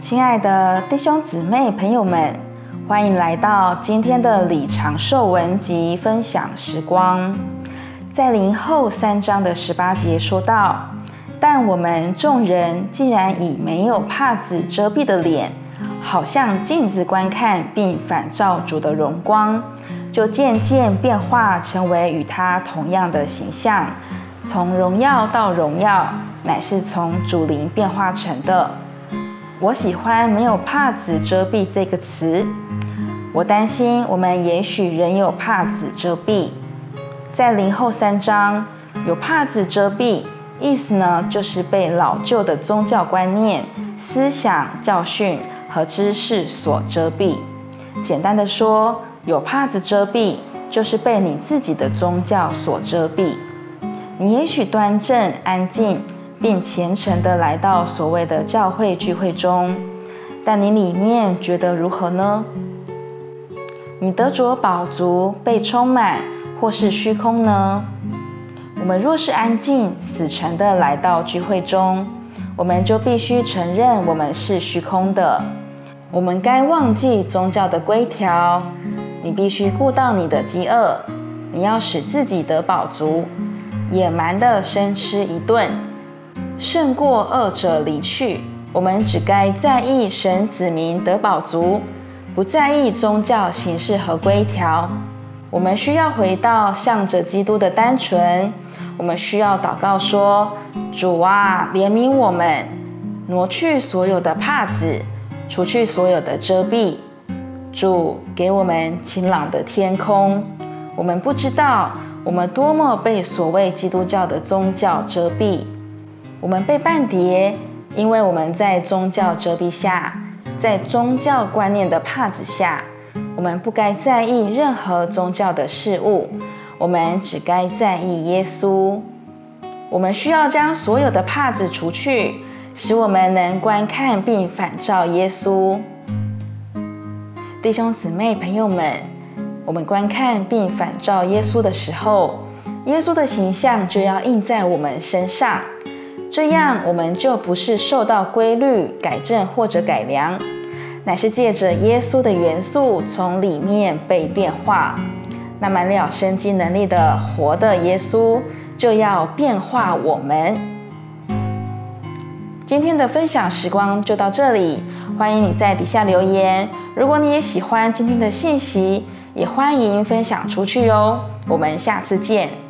亲爱的弟兄姊妹、朋友们，欢迎来到今天的李长寿文集分享时光。在林后三章的十八节说道：“但我们众人既然以没有帕子遮蔽的脸，好像镜子观看，并反照主的荣光，就渐渐变化成为与他同样的形象，从荣耀到荣耀，乃是从主灵变化成的。”我喜欢“没有帕子遮蔽”这个词。我担心我们也许仍有帕子遮蔽。在林后三章，有帕子遮蔽，意思呢，就是被老旧的宗教观念、思想、教训和知识所遮蔽。简单的说，有帕子遮蔽，就是被你自己的宗教所遮蔽。你也许端正、安静。并虔诚地来到所谓的教会聚会中，但你里面觉得如何呢？你得着饱足、被充满，或是虚空呢？我们若是安静、死沉地来到聚会中，我们就必须承认我们是虚空的。我们该忘记宗教的规条。你必须顾到你的饥饿，你要使自己得饱足，野蛮地生吃一顿。胜过恶者离去。我们只该在意神子民得饱足，不在意宗教形式和规条。我们需要回到向着基督的单纯。我们需要祷告说：“主啊，怜悯我们，挪去所有的帕子，除去所有的遮蔽。主给我们晴朗的天空。我们不知道我们多么被所谓基督教的宗教遮蔽。”我们被绊跌，因为我们在宗教遮蔽下，在宗教观念的帕子下。我们不该在意任何宗教的事物，我们只该在意耶稣。我们需要将所有的帕子除去，使我们能观看并反照耶稣。弟兄姊妹、朋友们，我们观看并反照耶稣的时候，耶稣的形象就要印在我们身上。这样，我们就不是受到规律改正或者改良，乃是借着耶稣的元素从里面被变化。那满了生机能力的活的耶稣就要变化我们。今天的分享时光就到这里，欢迎你在底下留言。如果你也喜欢今天的信息，也欢迎分享出去哦。我们下次见。